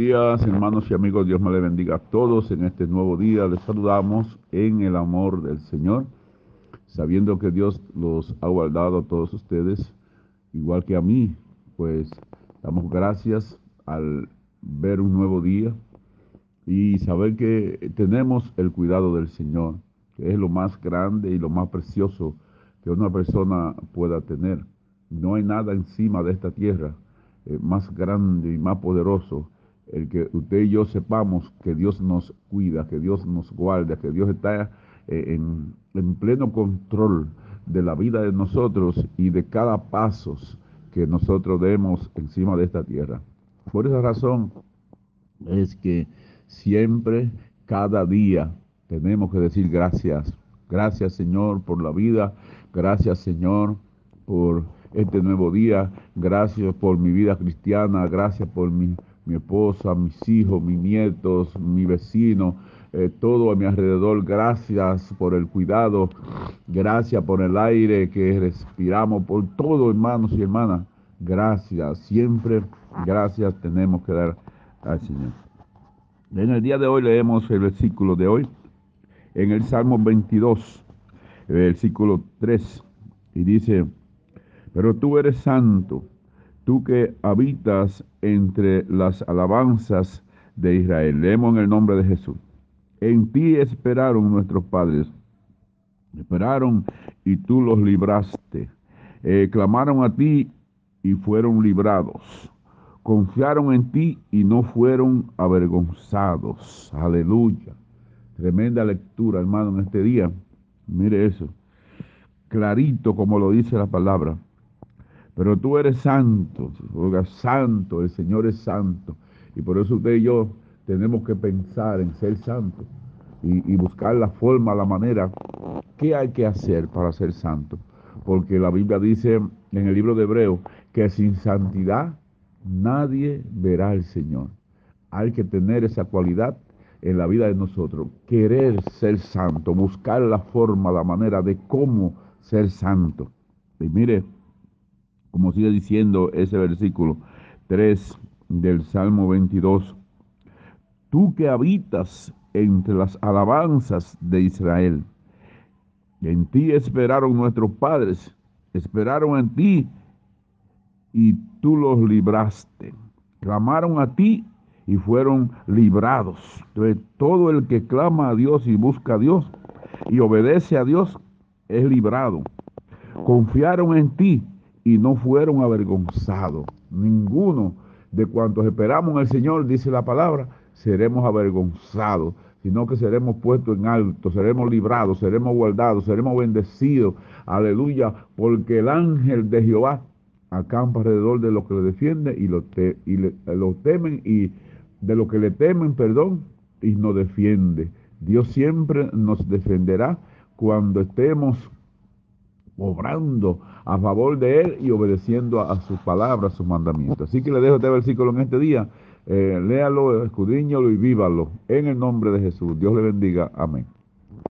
días, hermanos y amigos. Dios me le bendiga a todos en este nuevo día. Les saludamos en el amor del Señor, sabiendo que Dios los ha guardado a todos ustedes, igual que a mí. Pues damos gracias al ver un nuevo día y saber que tenemos el cuidado del Señor, que es lo más grande y lo más precioso que una persona pueda tener. No hay nada encima de esta tierra eh, más grande y más poderoso, el que usted y yo sepamos que Dios nos cuida, que Dios nos guarda, que Dios está eh, en, en, pleno control de la vida de nosotros y de cada paso que nosotros demos encima de esta tierra. Por esa razón es que siempre, cada día, tenemos que decir gracias. Gracias Señor por la vida, gracias Señor por este nuevo día. Gracias por mi vida cristiana, gracias por mi, mi esposa, mis hijos, mis nietos, mi vecino, eh, todo a mi alrededor. Gracias por el cuidado, gracias por el aire que respiramos, por todo, hermanos y hermanas. Gracias, siempre gracias tenemos que dar al Señor. En el día de hoy leemos el versículo de hoy, en el Salmo 22, el versículo 3, y dice, pero tú eres santo, tú que habitas entre las alabanzas de Israel. Leemos en el nombre de Jesús. En ti esperaron nuestros padres. Esperaron y tú los libraste. Eh, clamaron a ti y fueron librados. Confiaron en ti y no fueron avergonzados. Aleluya. Tremenda lectura, hermano, en este día. Mire eso. Clarito como lo dice la palabra. Pero tú eres santo, santo, el Señor es santo. Y por eso usted y yo tenemos que pensar en ser santo y, buscar la forma, la manera, qué hay que hacer para ser santo. Porque la Biblia dice en el libro de Hebreo que sin santidad nadie verá al Señor. Hay que tener esa cualidad en la vida de nosotros, querer ser santo, buscar la forma, la manera de cómo ser santo. Y mire, como sigue diciendo ese versículo 3 del Salmo 22, tú que habitas entre las alabanzas de Israel, en ti esperaron nuestros padres, esperaron en ti y tú los libraste. Clamaron a ti y fueron librados. Entonces, todo el que clama a Dios y busca a Dios y obedece a Dios es librado. Confiaron en ti y no fueron avergonzados. Ninguno de cuantos esperamos en el Señor, dice la palabra, seremos avergonzados, sino que seremos puestos en alto, seremos librados, seremos guardados, seremos bendecidos. Aleluya, porque el ángel de Jehová acampa alrededor de los que le defienden y lo, y lo temen y de los que le temen, perdón, y nos defiende. Dios siempre nos defenderá cuando estemos obrando a favor de Él y obedeciendo a, sus palabras, a sus mandamientos. Así que le dejo este versículo en este día. Eh, léalo, escudriñalo y vívalo. En el nombre de Jesús. Dios le bendiga. Amén.